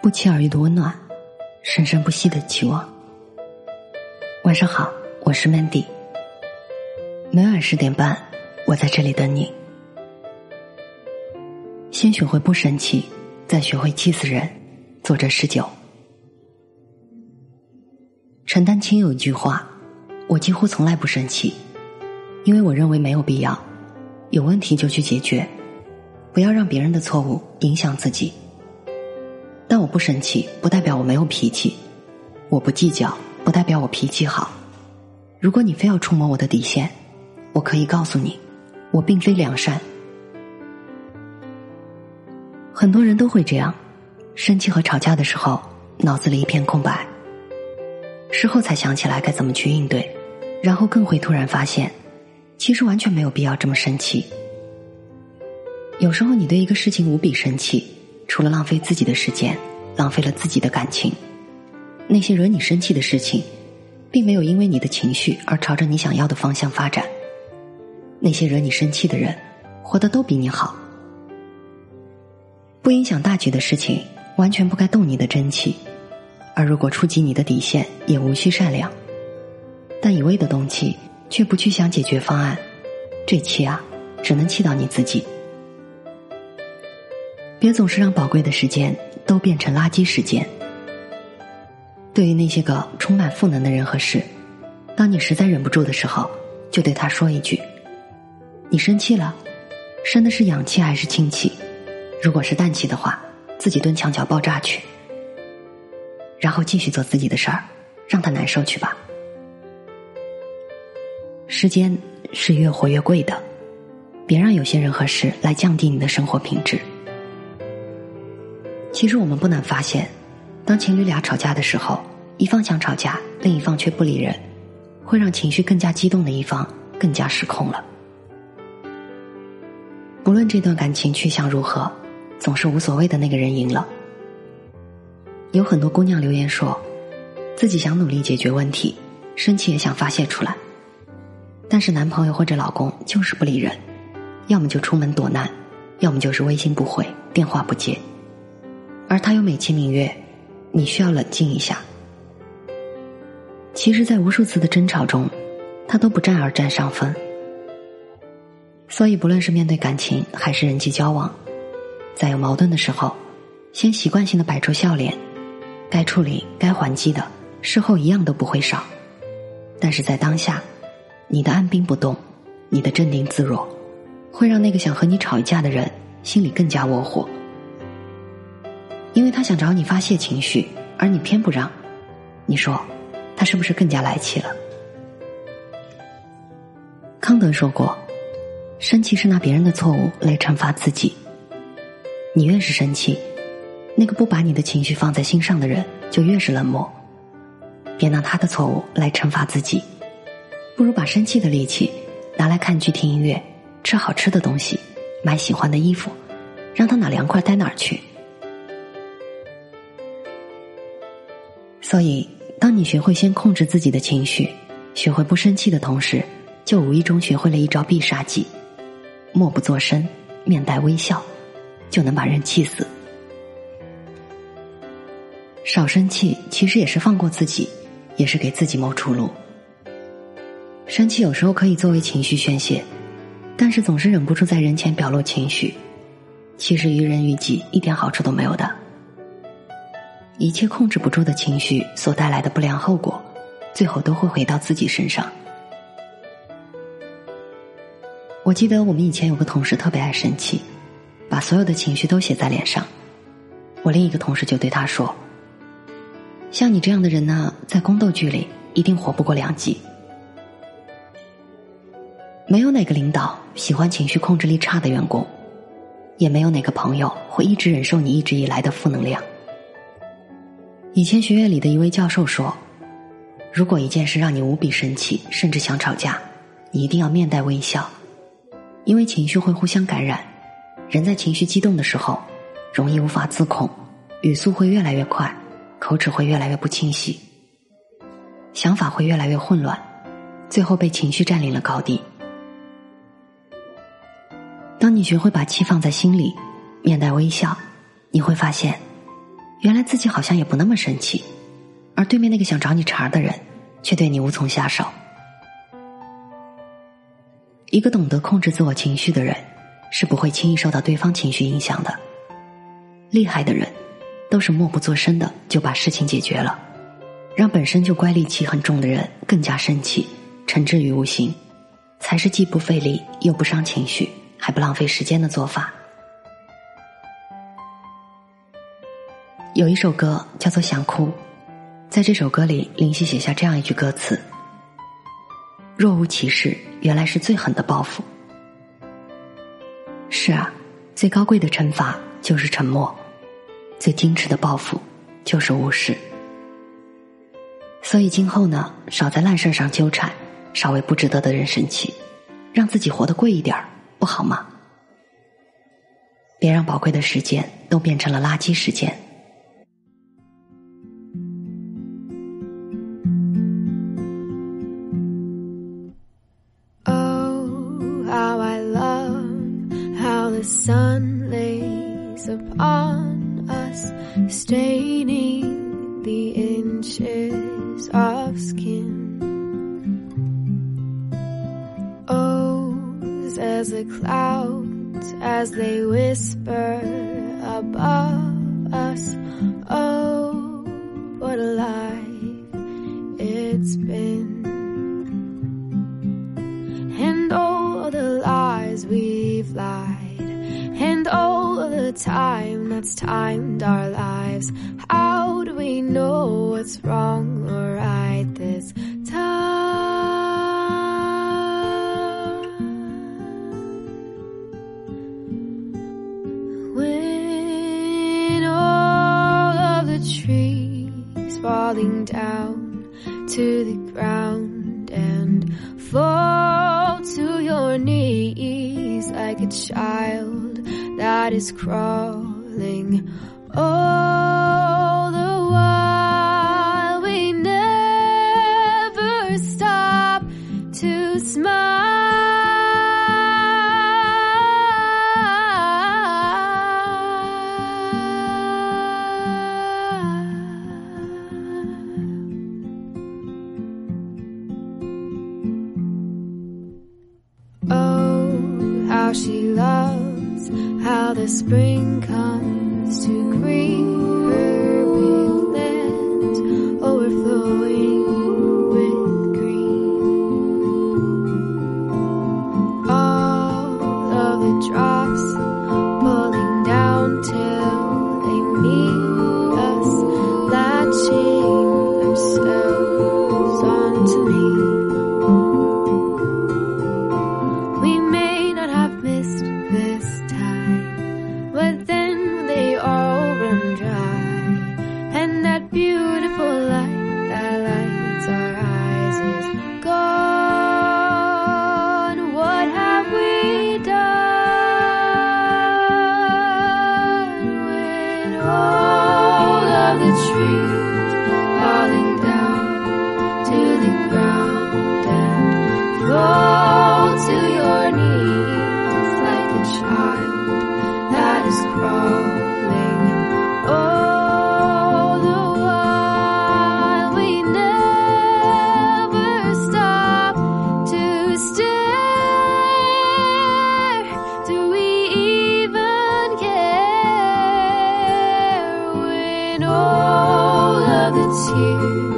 不期而遇的温暖，生生不息的期望。晚上好，我是 Mandy。每晚十点半，我在这里等你。先学会不生气，再学会气死人。作者十九。陈丹青有一句话：“我几乎从来不生气，因为我认为没有必要。有问题就去解决，不要让别人的错误影响自己。”但我不生气，不代表我没有脾气；我不计较，不代表我脾气好。如果你非要触摸我的底线，我可以告诉你，我并非良善。很多人都会这样，生气和吵架的时候，脑子里一片空白，事后才想起来该怎么去应对，然后更会突然发现，其实完全没有必要这么生气。有时候你对一个事情无比生气。除了浪费自己的时间，浪费了自己的感情，那些惹你生气的事情，并没有因为你的情绪而朝着你想要的方向发展。那些惹你生气的人，活得都比你好。不影响大局的事情，完全不该动你的真气；而如果触及你的底线，也无需善良。但一味的动气，却不去想解决方案，这气啊，只能气到你自己。别总是让宝贵的时间都变成垃圾时间。对于那些个充满负能的人和事，当你实在忍不住的时候，就对他说一句：“你生气了，生的是氧气还是氢气？如果是氮气的话，自己蹲墙角爆炸去，然后继续做自己的事儿，让他难受去吧。”时间是越活越贵的，别让有些人和事来降低你的生活品质。其实我们不难发现，当情侣俩吵架的时候，一方想吵架，另一方却不理人，会让情绪更加激动的一方更加失控了。不论这段感情去向如何，总是无所谓的那个人赢了。有很多姑娘留言说，自己想努力解决问题，生气也想发泄出来，但是男朋友或者老公就是不理人，要么就出门躲难，要么就是微信不回，电话不接。而他又美其名曰：“你需要冷静一下。”其实，在无数次的争吵中，他都不战而占上风。所以，不论是面对感情还是人际交往，在有矛盾的时候，先习惯性的摆出笑脸，该处理、该还击的，事后一样都不会少。但是在当下，你的按兵不动，你的镇定自若，会让那个想和你吵一架的人心里更加窝火。因为他想找你发泄情绪，而你偏不让，你说他是不是更加来气了？康德说过，生气是拿别人的错误来惩罚自己。你越是生气，那个不把你的情绪放在心上的人就越是冷漠。别拿他的错误来惩罚自己，不如把生气的力气拿来看剧、听音乐、吃好吃的东西、买喜欢的衣服，让他哪凉快待哪儿去。所以，当你学会先控制自己的情绪，学会不生气的同时，就无意中学会了一招必杀技：默不作声，面带微笑，就能把人气死。少生气，其实也是放过自己，也是给自己谋出路。生气有时候可以作为情绪宣泄，但是总是忍不住在人前表露情绪，其实于人于己一点好处都没有的。一切控制不住的情绪所带来的不良后果，最后都会回到自己身上。我记得我们以前有个同事特别爱生气，把所有的情绪都写在脸上。我另一个同事就对他说：“像你这样的人呢，在宫斗剧里一定活不过两集。没有哪个领导喜欢情绪控制力差的员工，也没有哪个朋友会一直忍受你一直以来的负能量。”以前学院里的一位教授说：“如果一件事让你无比生气，甚至想吵架，你一定要面带微笑，因为情绪会互相感染。人在情绪激动的时候，容易无法自控，语速会越来越快，口齿会越来越不清晰，想法会越来越混乱，最后被情绪占领了高地。当你学会把气放在心里，面带微笑，你会发现。”原来自己好像也不那么生气，而对面那个想找你茬的人，却对你无从下手。一个懂得控制自我情绪的人，是不会轻易受到对方情绪影响的。厉害的人，都是默不作声的就把事情解决了，让本身就乖戾气很重的人更加生气，惩治于无形，才是既不费力又不伤情绪，还不浪费时间的做法。有一首歌叫做《想哭》，在这首歌里，林夕写下这样一句歌词。若无其事，原来是最狠的报复。是啊，最高贵的惩罚就是沉默，最矜持的报复就是无视。所以今后呢，少在烂事上纠缠，少为不值得的人生气，让自己活得贵一点不好吗？别让宝贵的时间都变成了垃圾时间。Sun lays upon us, staining the inches of skin. Oh, as the clouds as they whisper above us. Oh, what a life it's been. Time that's timed our lives. How do we know what's wrong or right this time? When all of the trees falling down to the ground and fall to your knees like a child that is crawling. All the tree. you.